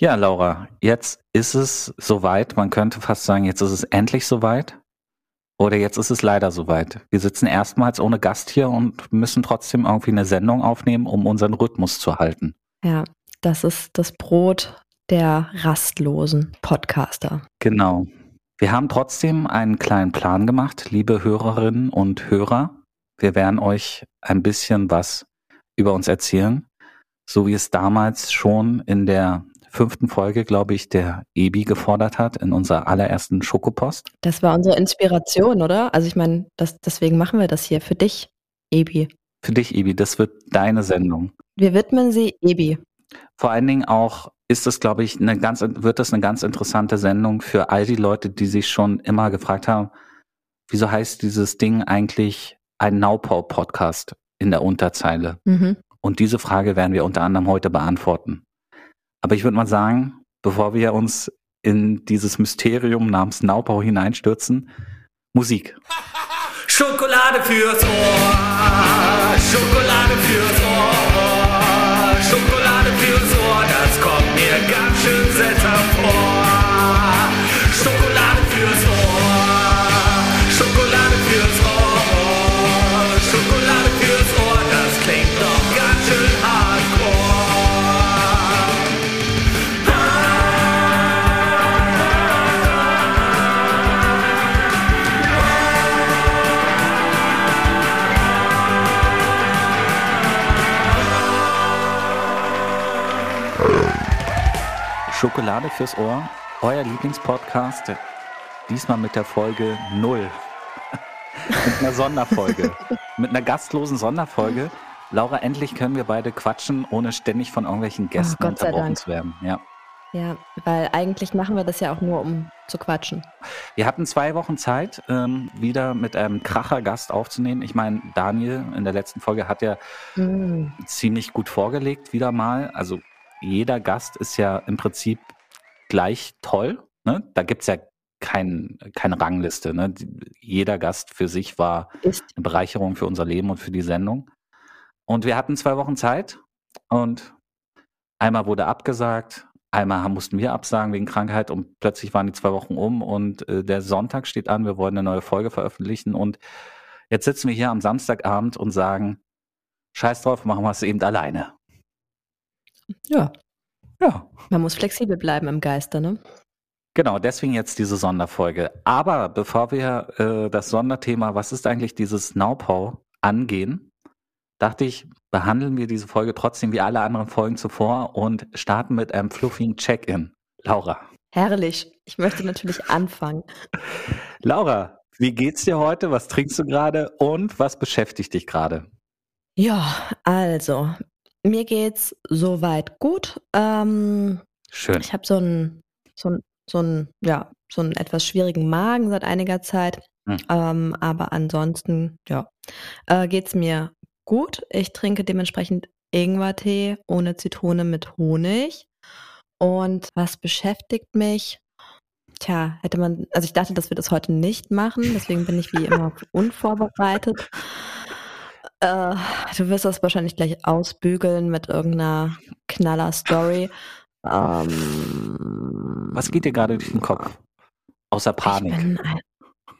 Ja, Laura, jetzt ist es soweit. Man könnte fast sagen, jetzt ist es endlich soweit. Oder jetzt ist es leider soweit. Wir sitzen erstmals ohne Gast hier und müssen trotzdem irgendwie eine Sendung aufnehmen, um unseren Rhythmus zu halten. Ja, das ist das Brot der rastlosen Podcaster. Genau. Wir haben trotzdem einen kleinen Plan gemacht, liebe Hörerinnen und Hörer. Wir werden euch ein bisschen was über uns erzählen, so wie es damals schon in der fünften Folge, glaube ich, der Ebi gefordert hat in unserer allerersten Schokopost. Das war unsere Inspiration, oder? Also ich meine, deswegen machen wir das hier für dich, Ebi. Für dich, Ebi, das wird deine Sendung. Wir widmen sie Ebi. Vor allen Dingen auch ist es, glaube ich, eine ganz, wird das eine ganz interessante Sendung für all die Leute, die sich schon immer gefragt haben, wieso heißt dieses Ding eigentlich ein Naupau-Podcast in der Unterzeile? Mhm. Und diese Frage werden wir unter anderem heute beantworten. Aber ich würde mal sagen, bevor wir uns in dieses Mysterium namens Naubau hineinstürzen, Musik. Schokolade fürs Ohr, Schokolade fürs Ohr, Schokolade fürs Ohr, das kommt mir ganz schön seltsam Schokolade fürs Ohr, euer Lieblingspodcast, diesmal mit der Folge 0. mit einer Sonderfolge, mit einer gastlosen Sonderfolge. Laura, endlich können wir beide quatschen, ohne ständig von irgendwelchen Gästen oh, unterbrochen zu werden. Ja. Ja, weil eigentlich machen wir das ja auch nur, um zu quatschen. Wir hatten zwei Wochen Zeit, ähm, wieder mit einem Kracher-Gast aufzunehmen. Ich meine, Daniel in der letzten Folge hat ja mm. ziemlich gut vorgelegt, wieder mal. Also jeder Gast ist ja im Prinzip gleich toll. Ne? Da gibt's ja kein, keine Rangliste. Ne? Jeder Gast für sich war ist. eine Bereicherung für unser Leben und für die Sendung. Und wir hatten zwei Wochen Zeit und einmal wurde abgesagt, einmal mussten wir absagen wegen Krankheit und plötzlich waren die zwei Wochen um und äh, der Sonntag steht an, wir wollen eine neue Folge veröffentlichen und jetzt sitzen wir hier am Samstagabend und sagen, scheiß drauf, machen wir es eben alleine. Ja. Ja. Man muss flexibel bleiben im Geiste, ne? Genau, deswegen jetzt diese Sonderfolge. Aber bevor wir äh, das Sonderthema, was ist eigentlich dieses Naupau, angehen, dachte ich, behandeln wir diese Folge trotzdem wie alle anderen Folgen zuvor und starten mit einem fluffigen Check-in. Laura. Herrlich. Ich möchte natürlich anfangen. Laura, wie geht's dir heute? Was trinkst du gerade und was beschäftigt dich gerade? Ja, also mir geht's soweit gut. Ähm, Schön. Ich habe so einen, so einen, so einen, ja, so einen etwas schwierigen Magen seit einiger Zeit. Hm. Ähm, aber ansonsten, ja, äh, geht's mir gut. Ich trinke dementsprechend Ingwertee ohne Zitrone mit Honig. Und was beschäftigt mich? Tja, hätte man, also ich dachte, dass wir das heute nicht machen, deswegen bin ich wie immer unvorbereitet. Äh, du wirst das wahrscheinlich gleich ausbügeln mit irgendeiner Knaller-Story. Ähm, Was geht dir gerade durch den Kopf? Außer Panik. Ein,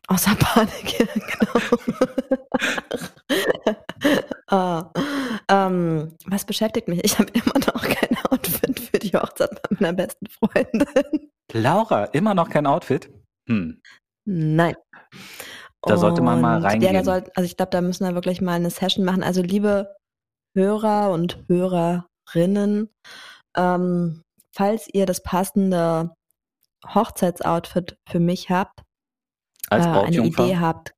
außer Panik, genau. ah, ähm, was beschäftigt mich? Ich habe immer noch kein Outfit für die Hochzeit meiner besten Freundin. Laura, immer noch kein Outfit? Hm. Nein. Da sollte man mal reingehen. Ja, soll, also ich glaube, da müssen wir wirklich mal eine Session machen. Also liebe Hörer und Hörerinnen, ähm, falls ihr das passende Hochzeitsoutfit für mich habt, als äh, eine Idee habt,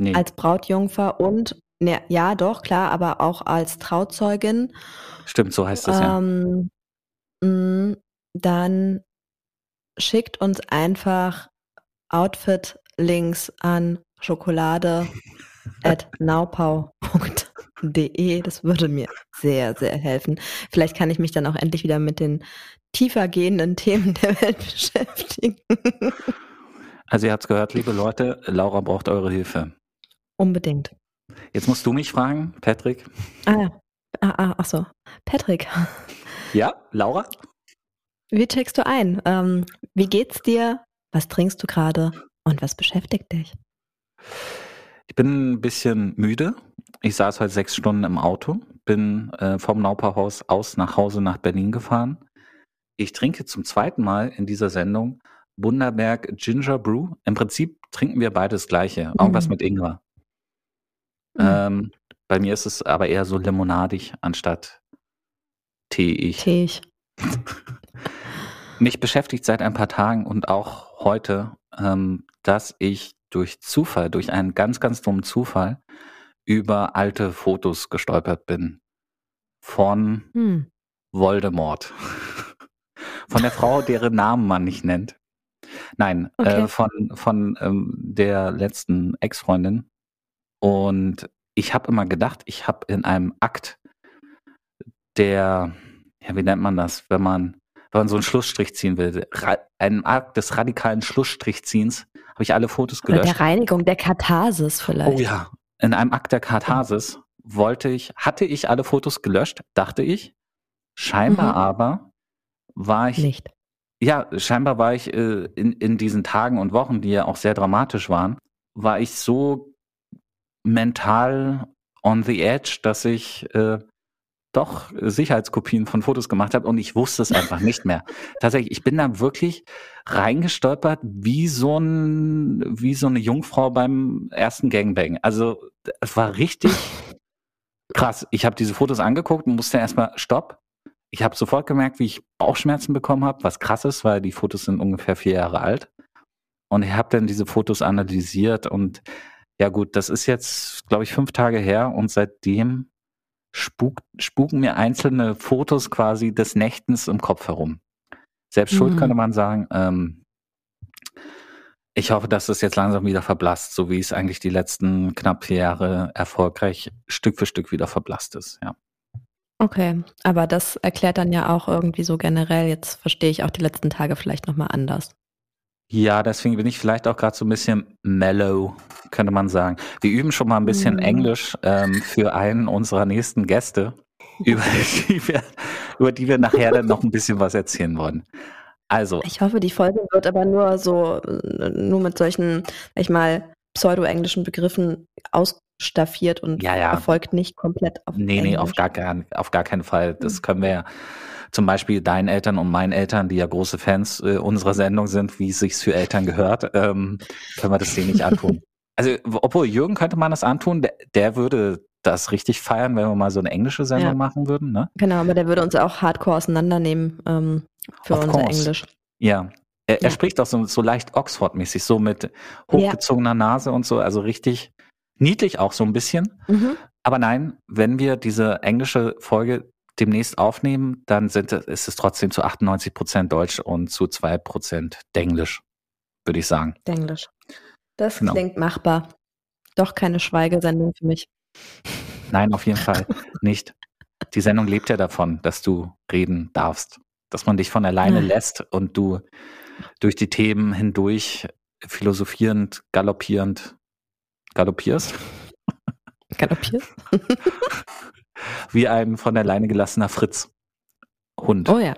nee. als Brautjungfer und ne, ja, doch, klar, aber auch als Trauzeugin. Stimmt, so heißt das ähm, ja. Mh, dann schickt uns einfach Outfit-Links an schokolade at naupau.de. Das würde mir sehr, sehr helfen. Vielleicht kann ich mich dann auch endlich wieder mit den tiefer gehenden Themen der Welt beschäftigen. Also ihr habt es gehört, liebe Leute, Laura braucht eure Hilfe. Unbedingt. Jetzt musst du mich fragen, Patrick. Ah, ah, ah ach so. Patrick. Ja, Laura? Wie checkst du ein? Ähm, wie geht's dir? Was trinkst du gerade? Und was beschäftigt dich? Ich bin ein bisschen müde. Ich saß heute sechs Stunden im Auto, bin äh, vom Nauperhaus aus nach Hause nach Berlin gefahren. Ich trinke zum zweiten Mal in dieser Sendung Bunderberg Ginger Brew. Im Prinzip trinken wir beides gleiche, irgendwas Mm. mit Ingwer. Mm. Ähm, bei mir ist es aber eher so limonadig anstatt teeig. Teig. Mich beschäftigt seit ein paar Tagen und auch heute, ähm, dass ich durch Zufall, durch einen ganz, ganz dummen Zufall über alte Fotos gestolpert bin von Hm. Voldemort. Von der Frau, deren Namen man nicht nennt. Nein, Okay. äh, von, von ähm, der letzten Ex-Freundin. Und ich habe immer gedacht, ich habe in einem Akt der, ja, wie nennt man das, wenn man, wenn man so einen Schlussstrich ziehen will, ra einem Akt des radikalen Schlussstrichziehens, habe ich alle Fotos Oder gelöscht. der Reinigung, der Katharsis vielleicht. Oh ja, in einem Akt der Katharsis wollte ich, hatte ich alle Fotos gelöscht, dachte ich. Scheinbar Mhm. aber war ich, Nicht. ja, scheinbar war ich äh, in, in diesen Tagen und Wochen, die ja auch sehr dramatisch waren, war ich so mental on the edge, dass ich äh, doch Sicherheitskopien von Fotos gemacht habe und ich wusste es einfach nicht mehr. Tatsächlich, ich bin da wirklich reingestolpert wie so ein, wie so eine Jungfrau beim ersten Gangbang. Also es war richtig krass. Ich habe diese Fotos angeguckt und musste erstmal Stopp. Ich habe sofort gemerkt, wie ich Bauchschmerzen bekommen habe, was krass ist, weil die Fotos sind ungefähr vier Jahre alt. Und ich habe dann diese Fotos analysiert und ja gut, das ist jetzt, glaube ich, fünf Tage her und seitdem spuk, spuken mir einzelne Fotos quasi des Nächtens im Kopf herum. Selbst schuld Mhm. könnte man sagen. Ähm, ich hoffe, dass es jetzt langsam wieder verblasst, so wie es eigentlich die letzten knapp vier Jahre erfolgreich Stück für Stück wieder verblasst ist. Ja. Okay, aber das erklärt dann ja auch irgendwie so generell, jetzt verstehe ich auch die letzten Tage vielleicht nochmal anders. Ja, deswegen bin ich vielleicht auch gerade so ein bisschen mellow, könnte man sagen. Wir üben schon mal ein bisschen Mhm. Englisch ähm, für einen unserer nächsten Gäste, über die, wir, über die wir nachher dann noch ein bisschen was erzählen wollen. Also, Ich hoffe, die Folge wird aber nur so, äh, nur mit solchen, ich mal, pseudo-englischen Begriffen ausstaffiert und Ja, ja. erfolgt nicht komplett auf nee, nee, auf Englisch. gar, kein, auf gar keinen Fall. Das können wir ja zum Beispiel deinen Eltern und meinen Eltern, die ja große Fans äh, unserer Sendung sind, wie es sich für Eltern gehört, ähm, können wir das denen nicht antun. Also, obwohl Jürgen könnte man das antun, der, der würde das richtig feiern, wenn wir mal so eine englische Sendung Ja. machen würden, ne? Genau, aber der würde uns auch hardcore auseinandernehmen ähm, für Of unser course. Englisch. Ja. Er, er Ja. spricht auch so, so leicht Oxford-mäßig, so mit hochgezogener Nase und so, also richtig niedlich auch so ein bisschen. Mhm. Aber nein, wenn wir diese englische Folge demnächst aufnehmen, dann sind, ist es trotzdem zu 98 Prozent Deutsch und zu 2 Prozent Denglisch, würde ich sagen. Englisch. Das Genau. klingt machbar. Doch keine Schweigesendung für mich. Nein, auf jeden Fall nicht. Die Sendung lebt ja davon, dass du reden darfst, dass man dich von alleine Ah. lässt und du durch die Themen hindurch philosophierend, galoppierend, galoppierst, Galoppiert? wie ein von alleine gelassener Fritz. Hund. Oh ja.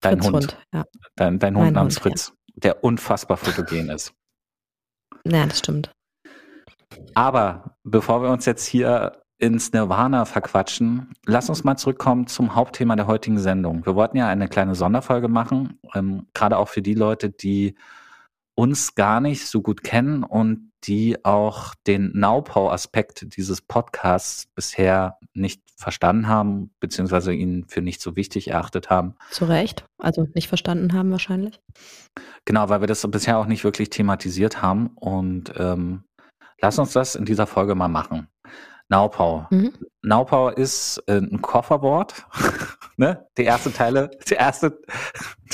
dein Fritz Hund. Hund. Ja. Dein, dein Hund Mein namens Hund, ja. Fritz, der unfassbar fotogen ist. ja, das stimmt. Aber bevor wir uns jetzt hier ins Nirvana verquatschen, lass uns mal zurückkommen zum Hauptthema der heutigen Sendung. Wir wollten ja eine kleine Sonderfolge machen, ähm, gerade auch für die Leute, die uns gar nicht so gut kennen und die auch den Naupau-Aspekt dieses Podcasts bisher nicht verstanden haben, beziehungsweise ihn für nicht so wichtig erachtet haben. Zu Recht. Also nicht verstanden haben wahrscheinlich. Genau, weil wir das bisher auch nicht wirklich thematisiert haben. Und ähm, lass uns das in dieser Folge mal machen. Naupau. Mhm. Naupau ist äh, ein Kofferwort. ne? Der erste Teile, der erste,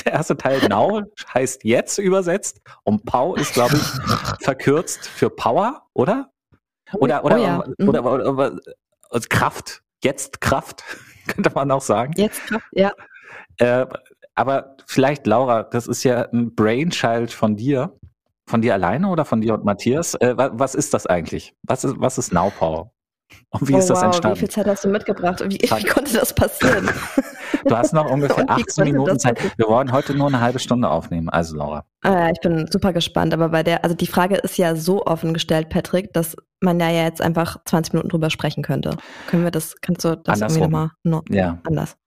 der erste Teil Nau heißt jetzt übersetzt und Pau ist, glaube ich, verkürzt für Power, oder? Oder, oder, oh ja. Oder, oder, oder, oder Kraft. Jetzt Kraft, könnte man auch sagen. Jetzt, ja. Äh, aber vielleicht, Laura, das ist ja ein Brainchild von dir. Von dir alleine oder von dir und Matthias? Äh, wa- was ist das eigentlich? Was ist, was ist Naupau? Und wie oh, ist das wow, entstanden? Wie viel Zeit hast du mitgebracht? Wie, wie konnte das passieren? du hast noch ungefähr 18 Minuten Zeit. Wir wollen heute nur eine halbe Stunde aufnehmen, also Laura. Ah, ich bin super gespannt, aber bei der, also die Frage ist ja so offen gestellt, Patrick, dass man ja jetzt einfach 20 Minuten drüber sprechen könnte. Können wir das, kannst du das Andersrum. irgendwie nochmal no, ja. anders?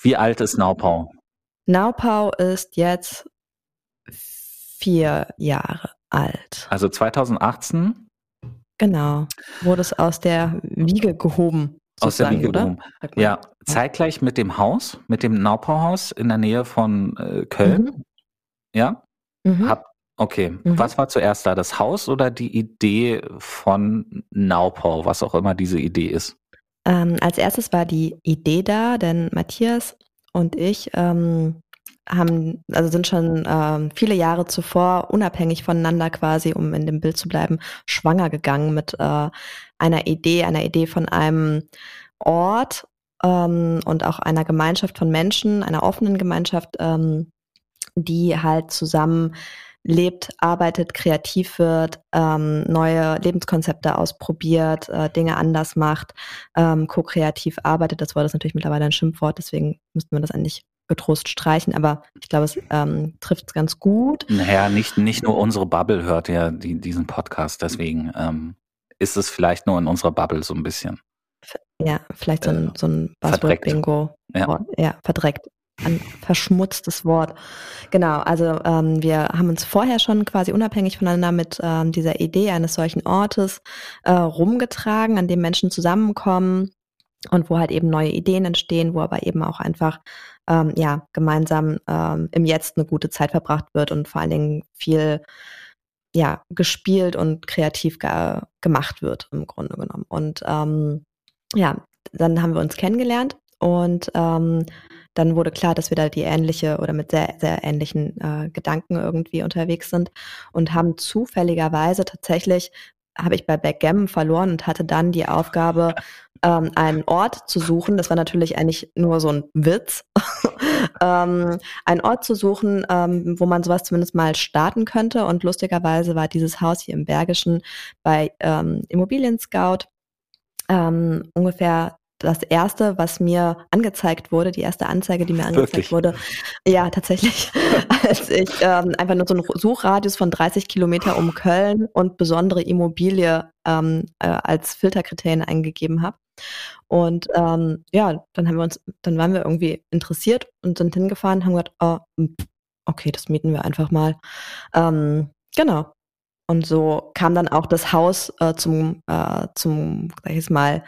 Wie alt ist Naupau? Naupau ist jetzt vier Jahre alt. Also 2018? Genau. Wurde es aus der Wiege gehoben. Aus der Wiege gehoben. Ja, zeitgleich mit dem Haus, mit dem Naupauhaus in der Nähe von äh, Köln. Mhm. Ja? Mhm. Hab, okay. Mhm. Was war zuerst da? Das Haus oder die Idee von Naupau, was auch immer diese Idee ist? Ähm, als erstes war die Idee da, denn Matthias und ich ähm, haben, also sind schon ähm, viele Jahre zuvor unabhängig voneinander quasi, um in dem Bild zu bleiben, schwanger gegangen mit äh, einer Idee, einer Idee von einem Ort ähm, und auch einer Gemeinschaft von Menschen, einer offenen Gemeinschaft, ähm, die halt zusammen lebt, arbeitet, kreativ wird, ähm, neue Lebenskonzepte ausprobiert, äh, Dinge anders macht, ähm, ko-kreativ arbeitet. Das Wort ist natürlich mittlerweile ein Schimpfwort, deswegen müssten wir das eigentlich getrost streichen, aber ich glaube, es ähm, trifft es ganz gut. Naja, nicht, nicht nur unsere Bubble hört ja die, diesen Podcast, deswegen ähm, ist es vielleicht nur in unserer Bubble so ein bisschen. Ja, vielleicht so ein, äh, so ein Buzzword-Bingo. Ja. ja, verdreckt. Ein verschmutztes Wort. Genau, also ähm, wir haben uns vorher schon quasi unabhängig voneinander mit ähm, dieser Idee eines solchen Ortes äh, rumgetragen, an dem Menschen zusammenkommen und wo halt eben neue Ideen entstehen, wo aber eben auch einfach ähm, ja gemeinsam ähm, im Jetzt eine gute Zeit verbracht wird und vor allen Dingen viel ja gespielt und kreativ ge gemacht wird im Grunde genommen. Und ähm, ja, dann haben wir uns kennengelernt und ähm, dann wurde klar, dass wir da die ähnliche oder mit sehr, sehr ähnlichen äh, Gedanken irgendwie unterwegs sind und haben zufälligerweise tatsächlich habe ich bei Backgammon verloren und hatte dann die Aufgabe, ähm, einen Ort zu suchen. Das war natürlich eigentlich nur so ein Witz. ähm, einen Ort zu suchen, ähm, wo man sowas zumindest mal starten könnte. Und lustigerweise war dieses Haus hier im Bergischen bei ähm, Immobilien Scout ähm, ungefähr das erste, was mir angezeigt wurde, die erste Anzeige, die mir angezeigt Wirklich? wurde, ja, tatsächlich, als ich ähm, einfach nur so einen Suchradius von 30 Kilometer um Köln und besondere Immobilie ähm, äh, als Filterkriterien eingegeben habe. Und ähm, ja, dann haben wir uns, dann waren wir irgendwie interessiert und sind hingefahren, haben gesagt, oh, okay, das mieten wir einfach mal. Ähm, genau. Und so kam dann auch das Haus äh, zum, äh, zum, sag ich mal,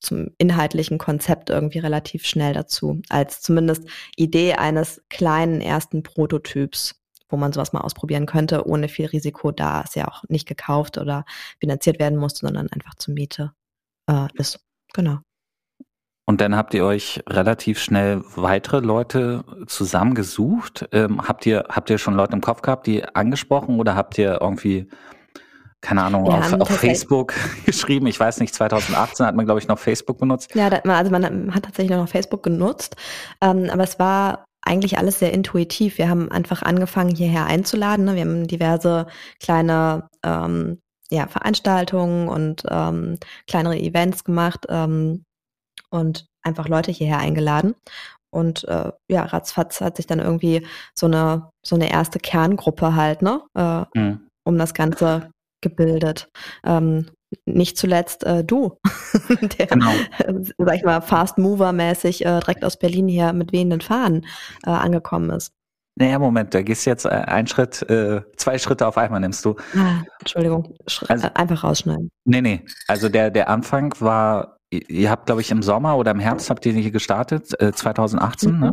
zum inhaltlichen Konzept irgendwie relativ schnell dazu, als zumindest Idee eines kleinen ersten Prototyps, wo man sowas mal ausprobieren könnte, ohne viel Risiko, da es ja auch nicht gekauft oder finanziert werden musste, sondern einfach zur Miete äh, ist. Genau. Und dann habt ihr euch relativ schnell weitere Leute zusammengesucht. Ähm, habt ihr habt ihr schon Leute im Kopf gehabt, die angesprochen oder habt ihr irgendwie keine Ahnung, auf, auf Facebook geschrieben. Ich weiß nicht, 2018 hat man, glaube ich, noch Facebook benutzt. Ja, also man hat tatsächlich noch Facebook genutzt. Ähm, aber es war eigentlich alles sehr intuitiv. Wir haben einfach angefangen, hierher einzuladen. Ne? Wir haben diverse kleine ähm, ja, Veranstaltungen und ähm, kleinere Events gemacht. Ähm, und einfach Leute hierher eingeladen. Und äh, ja, ratzfatz hat sich dann irgendwie so eine, so eine erste Kerngruppe halt, ne, äh, mhm. um das Ganze gebildet. Ähm, nicht zuletzt äh, du, der, genau. sag ich mal, Fast Mover-mäßig äh, direkt aus Berlin hier mit wehenden Fahnen äh, angekommen ist. Naja, Moment, da gehst jetzt äh, einen Schritt, äh, zwei Schritte auf einmal nimmst du. Ah, Entschuldigung, Sch also, einfach rausschneiden. Nee, nee, also der, der Anfang war ihr habt, glaube ich, im Sommer oder im Herbst habt ihr hier gestartet, äh, 2018, mhm. ne?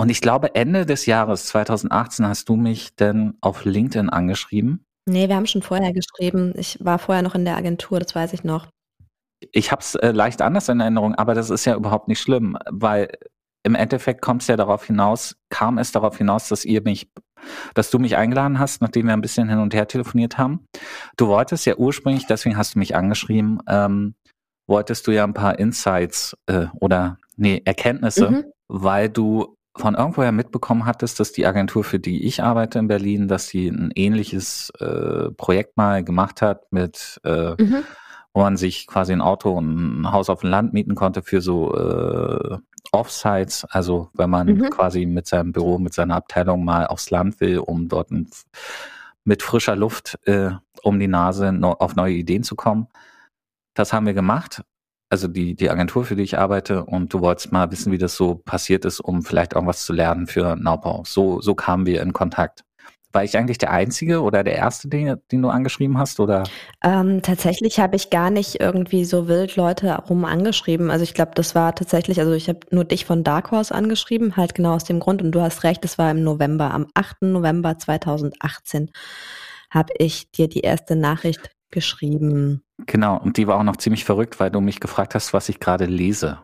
Und ich glaube, Ende des Jahres 2018 hast du mich denn auf LinkedIn angeschrieben. Nee, wir haben schon vorher geschrieben. Ich war vorher noch in der Agentur, das weiß ich noch. Ich habe es äh, leicht anders in Erinnerung, aber das ist ja überhaupt nicht schlimm, weil im Endeffekt kommt es ja darauf hinaus, kam es darauf hinaus, dass ihr mich, dass du mich eingeladen hast, nachdem wir ein bisschen hin und her telefoniert haben. Du wolltest ja ursprünglich, deswegen hast du mich angeschrieben, ähm, wolltest du ja ein paar Insights äh, oder nee, Erkenntnisse, mhm. weil du von irgendwoher mitbekommen hattest, dass die Agentur, für die ich arbeite in Berlin, dass sie ein ähnliches äh, Projekt mal gemacht hat mit äh, mhm. wo man sich quasi ein Auto und ein Haus auf dem Land mieten konnte für so äh, Offsites, also wenn man mhm. quasi mit seinem Büro, mit seiner Abteilung mal aufs Land will, um dort ein, mit frischer Luft äh, um die Nase no, auf neue Ideen zu kommen. Das haben wir gemacht. Also die, die Agentur, für die ich arbeite, und du wolltest mal wissen, wie das so passiert ist, um vielleicht irgendwas zu lernen für Naubau. So, so kamen wir in Kontakt. War ich eigentlich der Einzige oder der Erste, den, den du angeschrieben hast? Oder? Ähm, tatsächlich habe ich gar nicht irgendwie so wild Leute rum angeschrieben. Also ich glaube, das war tatsächlich, also ich habe nur dich von Dark Horse angeschrieben, halt genau aus dem Grund. Und du hast recht, es war im November, am 8. November 2018 habe ich dir die erste Nachricht geschrieben. Genau, und die war auch noch ziemlich verrückt, weil du mich gefragt hast, was ich gerade lese.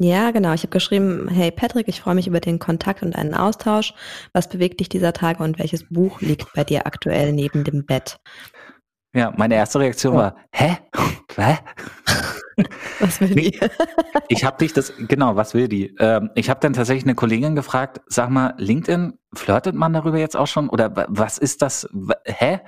Ja, genau. Ich habe geschrieben, hey Patrick, ich freue mich über den Kontakt und einen Austausch. Was bewegt dich dieser Tage und welches Buch liegt bei dir aktuell neben dem Bett? Ja, meine erste Reaktion oh. war, hä? Hä? Was will die? ich habe dich das, genau, was will die? Ähm, ich habe dann tatsächlich eine Kollegin gefragt, sag mal, LinkedIn, flirtet man darüber jetzt auch schon? Oder was ist das? Hä?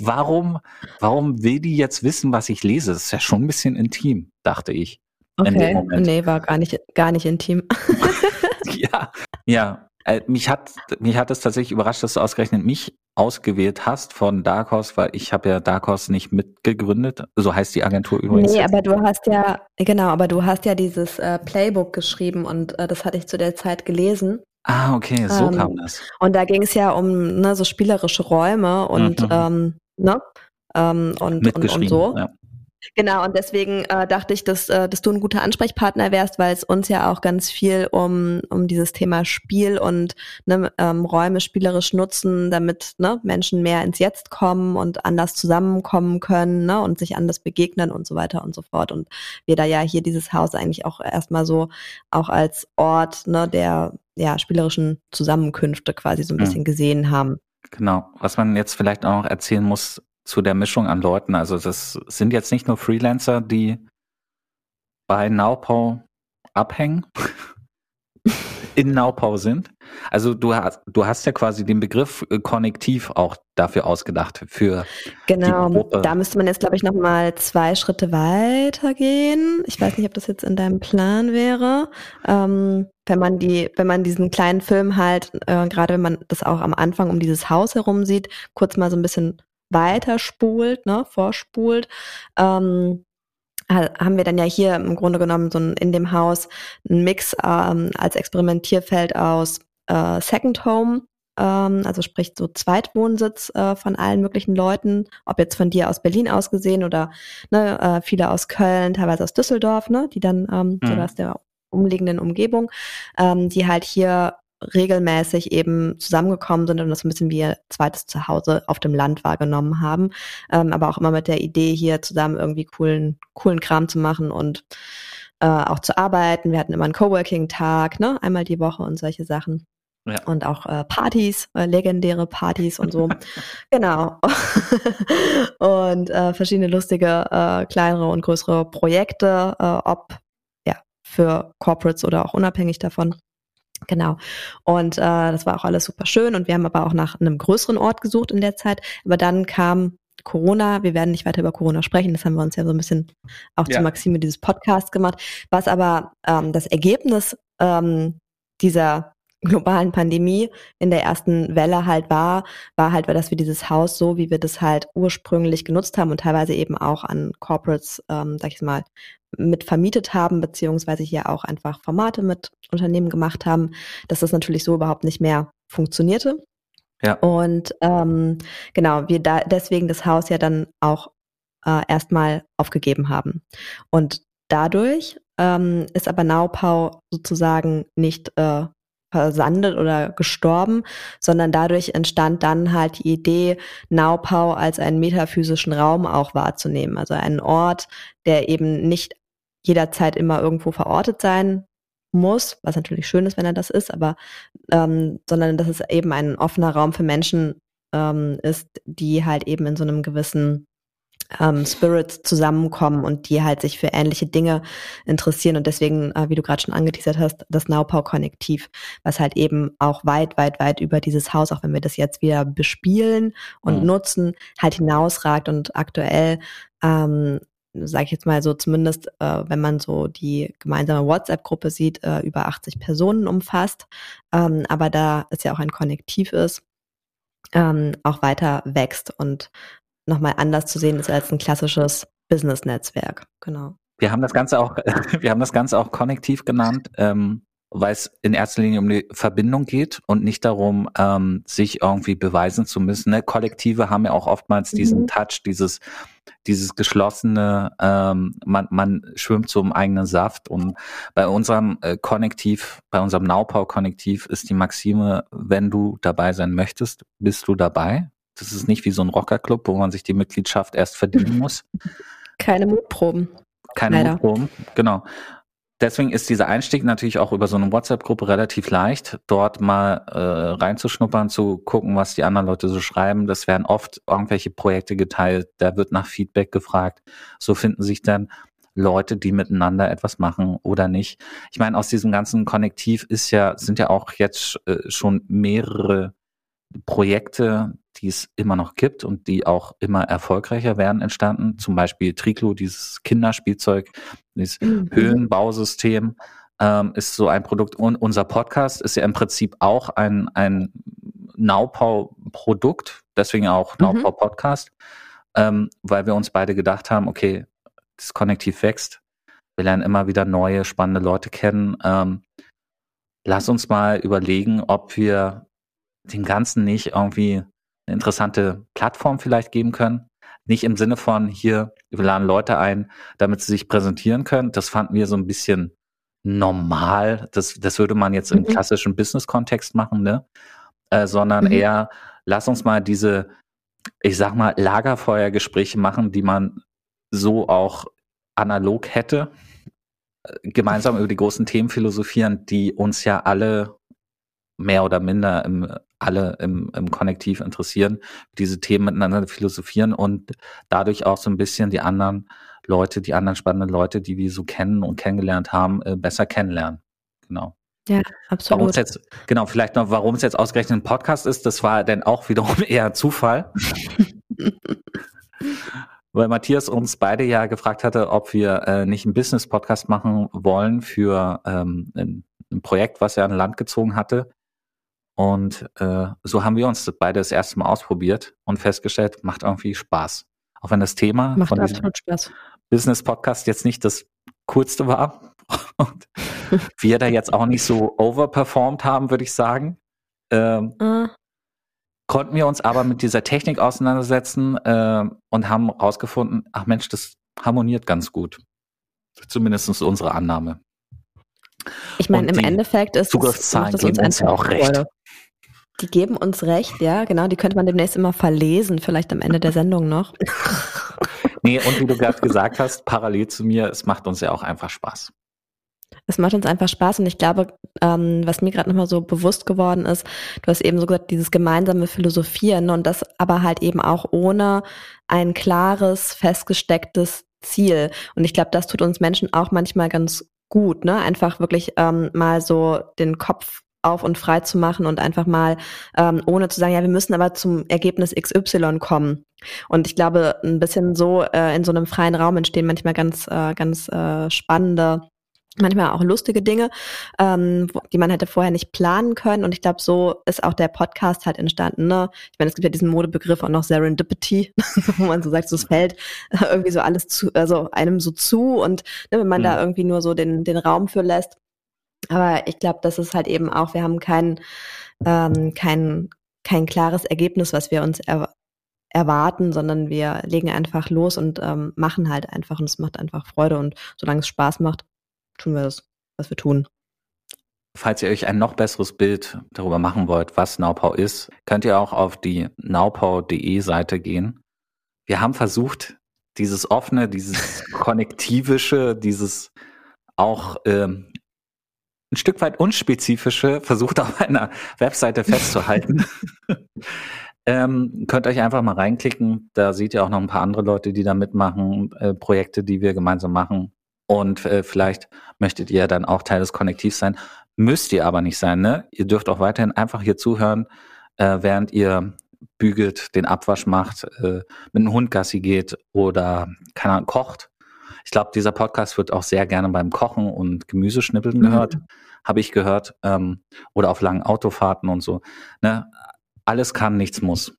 Warum, warum will die jetzt wissen, was ich lese? Das ist ja schon ein bisschen intim, dachte ich. Okay, nee, war gar nicht, gar nicht intim. ja, ja. Äh, mich hat, mich hat es tatsächlich überrascht, dass du ausgerechnet mich ausgewählt hast von Dark Horse, weil ich habe ja Dark Horse nicht mitgegründet. So heißt die Agentur übrigens. Nee, aber du hast ja, genau, aber du hast ja dieses äh, Playbook geschrieben und äh, das hatte ich zu der Zeit gelesen. Ah, okay, so ähm, kam das. Und da ging es ja um ne, so spielerische Räume und mhm. ähm, ne? Ähm, und, und, und so. Ja. Genau, und deswegen äh, dachte ich, dass, äh, dass du ein guter Ansprechpartner wärst, weil es uns ja auch ganz viel um, um dieses Thema Spiel und ne, ähm, Räume spielerisch nutzen, damit ne, Menschen mehr ins Jetzt kommen und anders zusammenkommen können ne, und sich anders begegnen und so weiter und so fort. Und wir da ja hier dieses Haus eigentlich auch erstmal so auch als Ort ne, der ja, spielerischen Zusammenkünfte quasi so ein bisschen mhm. gesehen haben. Genau. Was man jetzt vielleicht auch noch erzählen muss, zu der Mischung an Leuten. Also das sind jetzt nicht nur Freelancer, die bei Naupau abhängen, in Naupau sind. Also du hast, du hast ja quasi den Begriff äh, Konnektiv auch dafür ausgedacht für genau. Da müsste man jetzt glaube ich noch mal zwei Schritte weitergehen. Ich weiß nicht, ob das jetzt in deinem Plan wäre. Ähm, wenn man die, wenn man diesen kleinen Film halt, äh, gerade wenn man das auch am Anfang um dieses Haus herum sieht, kurz mal so ein bisschen weiterspult, ne, vorspult, ähm, haben wir dann ja hier im Grunde genommen so ein, in dem Haus einen Mix ähm, als Experimentierfeld aus äh, Second Home, ähm, also sprich so Zweitwohnsitz äh, von allen möglichen Leuten, ob jetzt von dir aus Berlin aus gesehen oder ne, äh, viele aus Köln, teilweise aus Düsseldorf, ne, die dann ähm, mhm. so aus der umliegenden Umgebung, ähm, die halt hier regelmäßig eben zusammengekommen sind und das ein bisschen wie ihr zweites Zuhause auf dem Land wahrgenommen haben. Ähm, aber auch immer mit der Idee, hier zusammen irgendwie coolen, coolen Kram zu machen und äh, auch zu arbeiten. Wir hatten immer einen Coworking-Tag, ne, einmal die Woche und solche Sachen. Ja. Und auch äh, Partys, äh, legendäre Partys und so. genau. und äh, verschiedene lustige, äh, kleinere und größere Projekte, äh, ob ja für Corporates oder auch unabhängig davon. Genau. Und äh, das war auch alles super schön. Und wir haben aber auch nach einem größeren Ort gesucht in der Zeit. Aber dann kam Corona. Wir werden nicht weiter über Corona sprechen. Das haben wir uns ja so ein bisschen auch ja. zu Maxime dieses Podcast gemacht. Was aber ähm, das Ergebnis ähm, dieser globalen Pandemie in der ersten Welle halt war, war halt, dass wir dieses Haus so, wie wir das halt ursprünglich genutzt haben und teilweise eben auch an Corporates, ähm, sag ich mal, mit vermietet haben, beziehungsweise hier auch einfach Formate mit Unternehmen gemacht haben, dass das natürlich so überhaupt nicht mehr funktionierte. Ja. Und ähm, genau, wir da deswegen das Haus ja dann auch äh, erstmal aufgegeben haben. Und dadurch ähm, ist aber Naupau sozusagen nicht äh, versandet oder gestorben, sondern dadurch entstand dann halt die Idee, Naupau als einen metaphysischen Raum auch wahrzunehmen. Also einen Ort, der eben nicht jederzeit immer irgendwo verortet sein muss, was natürlich schön ist, wenn er das ist, aber ähm, sondern dass es eben ein offener Raum für Menschen ähm, ist, die halt eben in so einem gewissen ähm, Spirits zusammenkommen und die halt sich für ähnliche Dinge interessieren und deswegen, äh, wie du gerade schon angeteasert hast, das Naupau-Konnektiv, was halt eben auch weit, weit, weit über dieses Haus, auch wenn wir das jetzt wieder bespielen und mhm. nutzen, halt hinausragt und aktuell ähm, sage ich jetzt mal so, zumindest äh, wenn man so die gemeinsame WhatsApp-Gruppe sieht, äh, über 80 Personen umfasst. Ähm, aber da es ja auch ein Konnektiv ist, ähm, auch weiter wächst und nochmal anders zu sehen ist als ein klassisches Business-Netzwerk. Genau. Wir haben das Ganze auch, wir haben das Ganze auch konnektiv genannt, ähm, weil es in erster Linie um die Verbindung geht und nicht darum, ähm, sich irgendwie beweisen zu müssen. Ne? Kollektive haben ja auch oftmals diesen mhm. Touch, dieses, dieses geschlossene, ähm, man, man schwimmt so im eigenen Saft. Und bei unserem äh, Konnektiv, bei unserem Naupau-Konnektiv ist die Maxime, wenn du dabei sein möchtest, bist du dabei. Das ist nicht wie so ein Rockerclub, wo man sich die Mitgliedschaft erst verdienen muss. Keine Mutproben. Keine Leider. Mutproben, genau. Deswegen ist dieser Einstieg natürlich auch über so eine WhatsApp-Gruppe relativ leicht, dort mal äh, reinzuschnuppern, zu gucken, was die anderen Leute so schreiben. Das werden oft irgendwelche Projekte geteilt, da wird nach Feedback gefragt. So finden sich dann Leute, die miteinander etwas machen oder nicht. Ich meine, aus diesem ganzen Konnektiv ist ja, sind ja auch jetzt äh, schon mehrere Projekte, die es immer noch gibt und die auch immer erfolgreicher werden, entstanden. Zum Beispiel Triclo, dieses Kinderspielzeug, dieses mhm. Höhenbausystem ähm, ist so ein Produkt. Und unser Podcast ist ja im Prinzip auch ein, ein Naupau-Produkt, deswegen auch mhm. Naupau-Podcast, ähm, weil wir uns beide gedacht haben, okay, das Konnektiv wächst. Wir lernen immer wieder neue, spannende Leute kennen. Ähm, lass uns mal überlegen, ob wir dem Ganzen nicht irgendwie eine interessante Plattform vielleicht geben können. Nicht im Sinne von hier, wir laden Leute ein, damit sie sich präsentieren können. Das fanden wir so ein bisschen normal. Das, das würde man jetzt im mhm. klassischen Business-Kontext machen, ne? Äh, sondern mhm. eher, lass uns mal diese, ich sag mal, Lagerfeuergespräche machen, die man so auch analog hätte. Äh, gemeinsam über die großen Themen philosophieren, die uns ja alle mehr oder minder im, alle im, im Konnektiv interessieren, diese Themen miteinander philosophieren und dadurch auch so ein bisschen die anderen Leute, die anderen spannenden Leute, die wir so kennen und kennengelernt haben, äh, besser kennenlernen. Genau. Ja, absolut. Warum jetzt, genau, vielleicht noch, warum es jetzt ausgerechnet ein Podcast ist, das war dann auch wiederum eher Zufall. Weil Matthias uns beide ja gefragt hatte, ob wir äh, nicht einen Business-Podcast machen wollen für ähm, ein, ein Projekt, was er an Land gezogen hatte. Und äh, so haben wir uns beide das erste Mal ausprobiert und festgestellt, macht irgendwie Spaß. Auch wenn das Thema macht von diesem. Business Podcast jetzt nicht das coolste war und wir da jetzt auch nicht so overperformed haben, würde ich sagen, ähm, uh. konnten wir uns aber mit dieser Technik auseinandersetzen äh, und haben rausgefunden, ach Mensch, das harmoniert ganz gut. Zumindest unsere Annahme. Ich meine, im Endeffekt ist Zugriffszahlen es, geben uns ja auch recht. Freude. Die geben uns recht, ja, genau. Die könnte man demnächst immer verlesen, vielleicht am Ende der Sendung noch. nee, und wie du gerade gesagt hast, parallel zu mir, es macht uns ja auch einfach Spaß. Es macht uns einfach Spaß und ich glaube, ähm, was mir gerade nochmal so bewusst geworden ist, du hast eben so gesagt, dieses gemeinsame Philosophieren und das aber halt eben auch ohne ein klares, festgestecktes Ziel. Und ich glaube, das tut uns Menschen auch manchmal ganz gut, ne? Einfach wirklich ähm, mal so den Kopf auf und frei zu machen und einfach mal, ähm, ohne zu sagen, ja, wir müssen aber zum Ergebnis XY kommen. Und ich glaube, ein bisschen so äh, in so einem freien Raum entstehen manchmal ganz, äh, ganz äh, spannende manchmal auch lustige Dinge, ähm, die man hätte vorher nicht planen können. Und ich glaube, so ist auch der Podcast halt entstanden. Ne? Ich meine, es gibt ja diesen Modebegriff auch noch Serendipity, wo man so sagt, so es fällt irgendwie so alles zu, also einem so zu und ne, wenn man mhm. da irgendwie nur so den, den Raum für lässt, aber ich glaube, das ist halt eben auch, wir haben kein, ähm, kein, kein klares Ergebnis, was wir uns er erwarten, sondern wir legen einfach los und ähm, machen halt einfach und es macht einfach Freude und solange es Spaß macht, tun wir das, was wir tun. Falls ihr euch ein noch besseres Bild darüber machen wollt, was Naupau ist, könnt ihr auch auf die naupau.de Seite gehen. Wir haben versucht, dieses offene, dieses konnektivische, dieses auch ähm, ein Stück weit unspezifische versucht auf einer Webseite festzuhalten. Ähm, könnt euch einfach mal reinklicken. Da seht ihr auch noch ein paar andere Leute, die da mitmachen, äh, Projekte, die wir gemeinsam machen. Und äh, vielleicht möchtet ihr dann auch Teil des Konnektivs sein. Müsst ihr aber nicht sein, ne? Ihr dürft auch weiterhin einfach hier zuhören, äh, während ihr bügelt, den Abwasch macht, äh, mit einem Hund Gassi geht oder keine Ahnung, kocht. Ich glaube, dieser Podcast wird auch sehr gerne beim Kochen und Gemüseschnippeln gehört, mhm. habe ich gehört. Ähm, oder auf langen Autofahrten und so. Ne? Alles kann, nichts muss.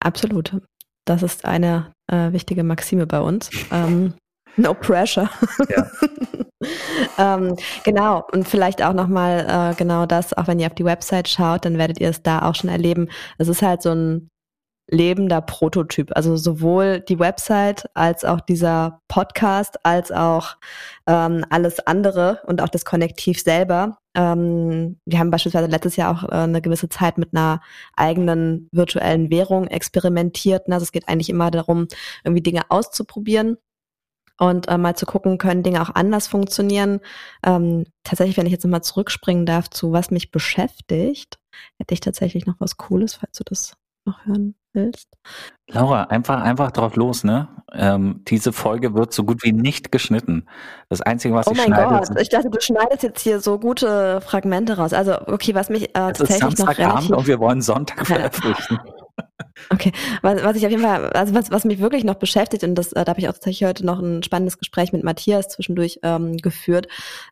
Absolut. Das ist eine äh, wichtige Maxime bei uns. Ähm, no pressure. Ja. ähm, genau, und vielleicht auch nochmal äh, genau das, auch wenn ihr auf die Website schaut, dann werdet ihr es da auch schon erleben. Es ist halt so ein lebender Prototyp. Also sowohl die Website als auch dieser Podcast, als auch ähm, alles andere und auch das Konnektiv selber. Ähm, wir haben beispielsweise letztes Jahr auch äh, eine gewisse Zeit mit einer eigenen virtuellen Währung experimentiert. Also es geht eigentlich immer darum, irgendwie Dinge auszuprobieren und äh, mal zu gucken, können Dinge auch anders funktionieren. Ähm, tatsächlich, wenn ich jetzt nochmal zurückspringen darf zu was mich beschäftigt, hätte ich tatsächlich noch was Cooles, falls du das noch hören willst. Laura, einfach, einfach drauf los, ne? Ähm, diese Folge wird so gut wie nicht geschnitten. Das Einzige, was oh ich schneide... Oh mein Gott, ich dachte, du schneidest jetzt hier so gute Fragmente raus. Also, okay, was mich äh, tatsächlich ist noch relativ... und wir wollen Sonntag veröffentlichen. Okay, was, was ich auf jeden Fall, also was, was mich wirklich noch beschäftigt, und das, äh, da habe ich auch tatsächlich heute noch ein spannendes Gespräch mit Matthias zwischendurch ähm, geführt,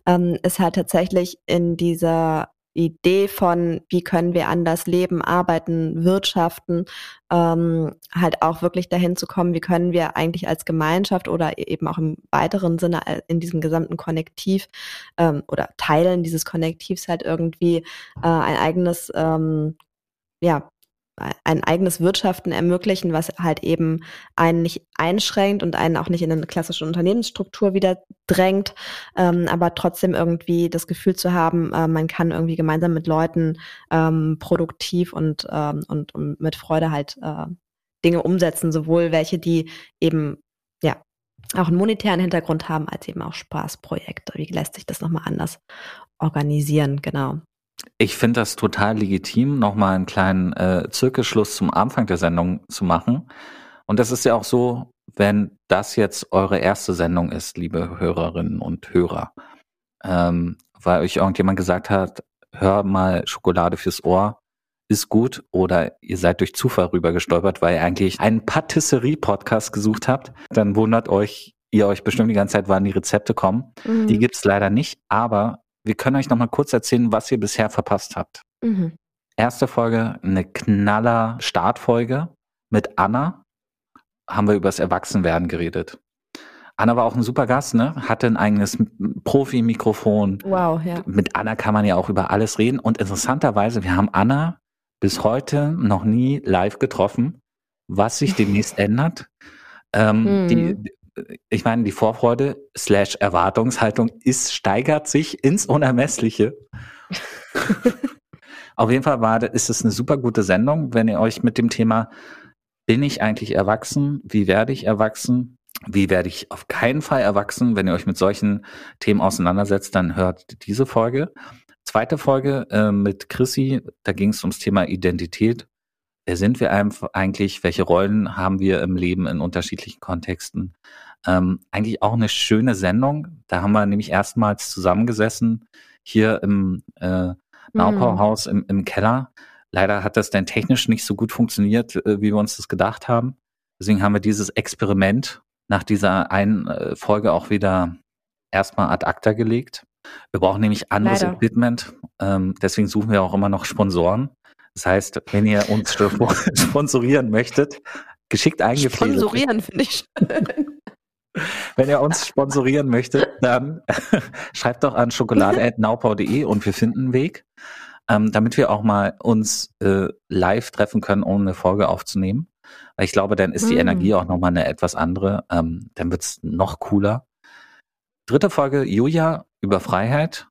ähm, ist halt tatsächlich in dieser Idee von, wie können wir anders leben, arbeiten, wirtschaften, ähm, halt auch wirklich dahin zu kommen, wie können wir eigentlich als Gemeinschaft oder eben auch im weiteren Sinne äh, in diesem gesamten Konnektiv ähm, oder Teilen dieses Konnektivs halt irgendwie äh, ein eigenes ähm, ja, ein eigenes Wirtschaften ermöglichen, was halt eben einen nicht einschränkt und einen auch nicht in eine klassische Unternehmensstruktur wieder drängt, ähm, aber trotzdem irgendwie das Gefühl zu haben, äh, man kann irgendwie gemeinsam mit Leuten ähm, produktiv und, ähm, und, und mit Freude halt äh, Dinge umsetzen, sowohl welche, die eben ja auch einen monetären Hintergrund haben, als eben auch Spaßprojekte. Wie lässt sich das nochmal anders organisieren, genau. Ich finde das total legitim, nochmal einen kleinen äh, Zirkelschluss zum Anfang der Sendung zu machen. Und das ist ja auch so, wenn das jetzt eure erste Sendung ist, liebe Hörerinnen und Hörer, ähm, weil euch irgendjemand gesagt hat, hör mal Schokolade fürs Ohr, ist gut, oder ihr seid durch Zufall rüber gestolpert, weil ihr eigentlich einen Patisserie-Podcast gesucht habt, dann wundert euch, ihr euch bestimmt die ganze Zeit, wann die Rezepte kommen. Mhm. Die gibt's leider nicht, aber wir können euch noch mal kurz erzählen, was ihr bisher verpasst habt. Mhm. Erste Folge, eine knaller Startfolge mit Anna. Haben wir über das Erwachsenwerden geredet. Anna war auch ein super Gast, ne? Hatte ein eigenes Profi-Mikrofon. Wow, ja. Mit Anna kann man ja auch über alles reden. Und interessanterweise, wir haben Anna bis heute noch nie live getroffen, was sich demnächst ändert. Ähm, hm. die, ich meine, die Vorfreude slash Erwartungshaltung ist, steigert sich ins Unermessliche. Auf jeden Fall war, ist es eine super gute Sendung, wenn ihr euch mit dem Thema bin ich eigentlich erwachsen? Wie werde ich erwachsen? Wie werde ich auf keinen Fall erwachsen? Wenn ihr euch mit solchen Themen auseinandersetzt, dann hört diese Folge. Zweite Folge äh, mit Chrissy, da ging es ums Thema Identität. Wer sind wir eigentlich? Welche Rollen haben wir im Leben in unterschiedlichen Kontexten? Ähm, eigentlich auch eine schöne Sendung. Da haben wir nämlich erstmals zusammengesessen hier im äh, Naupauhaus mhm. im, im Keller. Leider hat das dann technisch nicht so gut funktioniert, äh, wie wir uns das gedacht haben. Deswegen haben wir dieses Experiment nach dieser einen äh, Folge auch wieder erstmal ad acta gelegt. Wir brauchen nämlich anderes Leider. Equipment. Ähm, deswegen suchen wir auch immer noch Sponsoren. Das heißt, wenn ihr uns sponsorieren möchtet, geschickt eingefädelt. Sponsorieren finde ich schön. Wenn ihr uns sponsorieren möchtet, dann schreibt doch an schokolade.naupau.de und wir finden einen Weg, ähm, damit wir auch mal uns äh, live treffen können, ohne eine Folge aufzunehmen. Weil ich glaube, dann ist die mm. Energie auch nochmal eine etwas andere. Ähm, dann wird's noch cooler. Dritte Folge, Julia über Freiheit.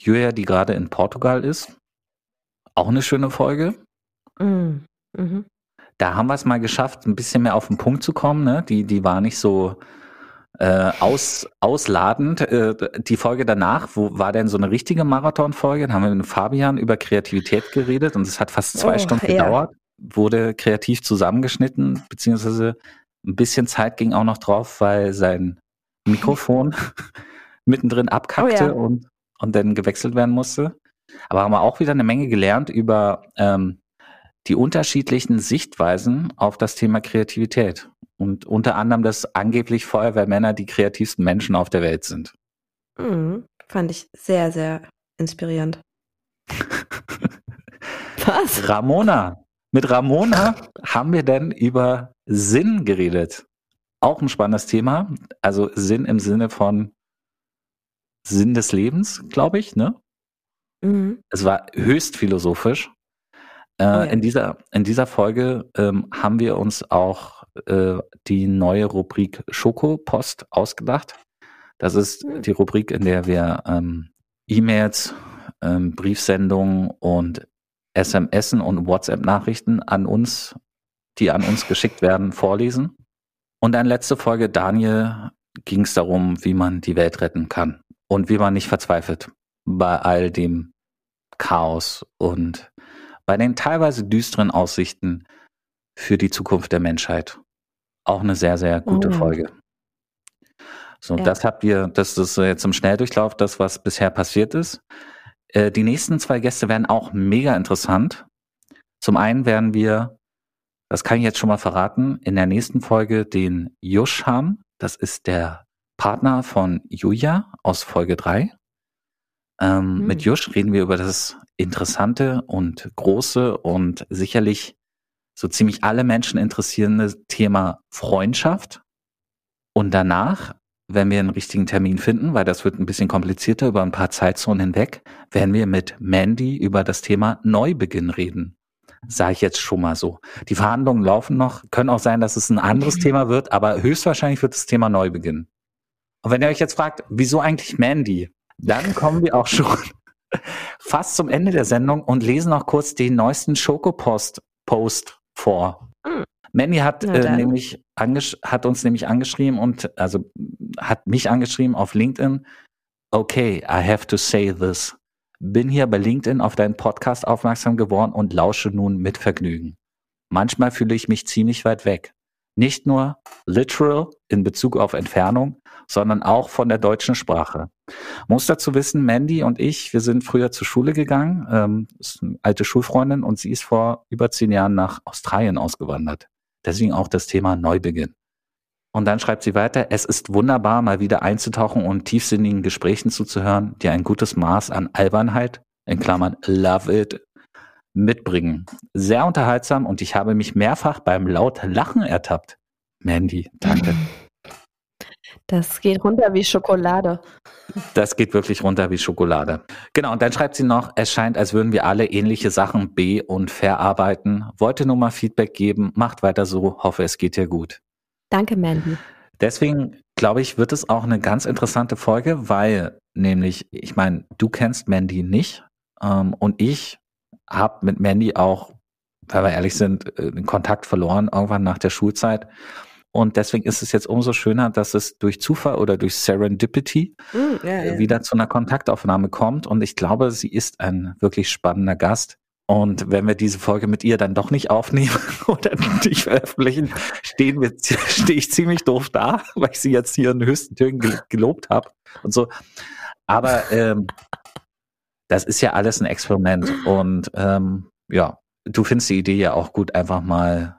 Julia, die gerade in Portugal ist. Auch eine schöne Folge. Mm. Mhm. Da haben wir es mal geschafft, ein bisschen mehr auf den Punkt zu kommen. Ne? Die, die war nicht so äh, aus, ausladend. Äh, die Folge danach, wo war denn so eine richtige Marathonfolge? Da haben wir mit Fabian über Kreativität geredet und es hat fast zwei oh, Stunden ja. gedauert. wurde kreativ zusammengeschnitten, beziehungsweise ein bisschen Zeit ging auch noch drauf, weil sein Mikrofon mittendrin abkackte oh ja. und, und dann gewechselt werden musste. Aber haben wir auch wieder eine Menge gelernt über ähm, die unterschiedlichen Sichtweisen auf das Thema Kreativität. Und unter anderem, dass angeblich Feuerwehrmänner die kreativsten Menschen auf der Welt sind. Mhm, fand ich sehr, sehr inspirierend. Was? Ramona. Mit Ramona haben wir denn über Sinn geredet. Auch ein spannendes Thema. Also Sinn im Sinne von Sinn des Lebens, glaube ich, ne? Mhm. Es war höchst philosophisch. Äh, oh ja. in, dieser, in dieser Folge ähm, haben wir uns auch äh, die neue Rubrik Schokopost ausgedacht. Das ist mhm. die Rubrik, in der wir ähm, E-Mails, ähm, Briefsendungen und SMS und WhatsApp-Nachrichten an uns, die an uns geschickt werden, vorlesen. Und dann letzte Folge, Daniel, ging es darum, wie man die Welt retten kann und wie man nicht verzweifelt bei all dem Chaos und bei den teilweise düsteren Aussichten für die Zukunft der Menschheit. Auch eine sehr, sehr gute oh. Folge. So, ja. das habt ihr, das ist jetzt im Schnelldurchlauf das, was bisher passiert ist. Äh, die nächsten zwei Gäste werden auch mega interessant. Zum einen werden wir, das kann ich jetzt schon mal verraten, in der nächsten Folge den Jusch haben. Das ist der Partner von Julia aus Folge 3. Ähm, mhm. Mit Jusch reden wir über das interessante und große und sicherlich so ziemlich alle Menschen interessierende Thema Freundschaft. Und danach, wenn wir einen richtigen Termin finden, weil das wird ein bisschen komplizierter über ein paar Zeitzonen hinweg, werden wir mit Mandy über das Thema Neubeginn reden. Sage ich jetzt schon mal so. Die Verhandlungen laufen noch, können auch sein, dass es ein anderes Thema wird, aber höchstwahrscheinlich wird das Thema Neubeginn. Und wenn ihr euch jetzt fragt, wieso eigentlich Mandy, dann kommen wir auch schon fast zum Ende der Sendung und lesen noch kurz den neuesten Schokopost Post vor. Mhm. Mandy hat äh, nämlich hat uns nämlich angeschrieben und also hat mich angeschrieben auf LinkedIn. Okay, I have to say this. Bin hier bei LinkedIn auf deinen Podcast aufmerksam geworden und lausche nun mit Vergnügen. Manchmal fühle ich mich ziemlich weit weg. Nicht nur literal in Bezug auf Entfernung, sondern auch von der deutschen Sprache. Muss dazu wissen, Mandy und ich, wir sind früher zur Schule gegangen, ähm, ist eine alte Schulfreundin und sie ist vor über zehn Jahren nach Australien ausgewandert. Deswegen auch das Thema Neubeginn. Und dann schreibt sie weiter, es ist wunderbar, mal wieder einzutauchen und tiefsinnigen Gesprächen zuzuhören, die ein gutes Maß an Albernheit, in Klammern love it, mitbringen. Sehr unterhaltsam und ich habe mich mehrfach beim laut Lachen ertappt. Mandy, danke. Das geht runter wie Schokolade. Das geht wirklich runter wie Schokolade. Genau, und dann schreibt sie noch, es scheint, als würden wir alle ähnliche Sachen be- und verarbeiten. Wollte nur mal Feedback geben, macht weiter so, hoffe es geht dir gut. Danke, Mandy. Deswegen glaube ich, wird es auch eine ganz interessante Folge, weil nämlich, ich meine, du kennst Mandy nicht ähm, und ich habe mit Mandy auch, weil wir ehrlich sind, äh, den Kontakt verloren irgendwann nach der Schulzeit. Und deswegen ist es jetzt umso schöner, dass es durch Zufall oder durch Serendipity mm, ja, ja. wieder zu einer Kontaktaufnahme kommt. Und ich glaube, sie ist ein wirklich spannender Gast. Und wenn wir diese Folge mit ihr dann doch nicht aufnehmen oder nicht veröffentlichen, stehen wir, stehe ich ziemlich doof da, weil ich sie jetzt hier in höchsten Tönen gelobt habe und so. Aber ähm, das ist ja alles ein Experiment. Und ähm, ja, du findest die Idee ja auch gut, einfach mal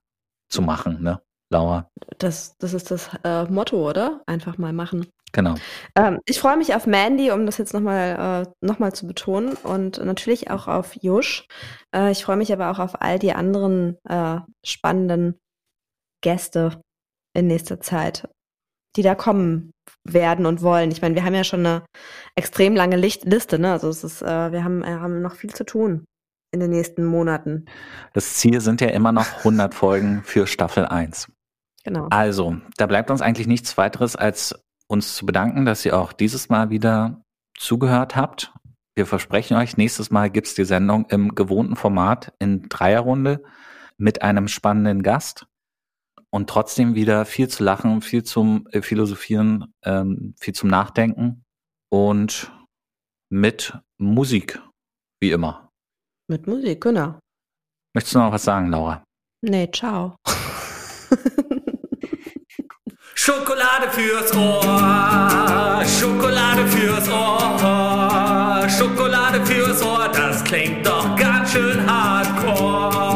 zu machen, ne? Laura. Das, das ist das äh, Motto, oder? Einfach mal machen. Genau. Ähm, ich freue mich auf Mandy, um das jetzt nochmal äh, noch zu betonen und natürlich auch auf Jusch. Äh, ich freue mich aber auch auf all die anderen äh, spannenden Gäste in nächster Zeit, die da kommen werden und wollen. Ich meine, wir haben ja schon eine extrem lange Licht Liste, ne? Also es ist, äh, wir haben, haben noch viel zu tun in den nächsten Monaten. Das Ziel sind ja immer noch 100 Folgen für Staffel 1. Genau. Also, da bleibt uns eigentlich nichts weiteres, als uns zu bedanken, dass ihr auch dieses Mal wieder zugehört habt. Wir versprechen euch, nächstes Mal gibt's die Sendung im gewohnten Format in Dreierrunde mit einem spannenden Gast und trotzdem wieder viel zu lachen, viel zum äh, Philosophieren, ähm, viel zum Nachdenken und mit Musik, wie immer. Mit Musik, genau. Möchtest du noch was sagen, Laura? Nee, ciao. Schokolade fürs Ohr, Schokolade fürs Ohr, Schokolade fürs Ohr, das klingt doch ganz schön hardcore.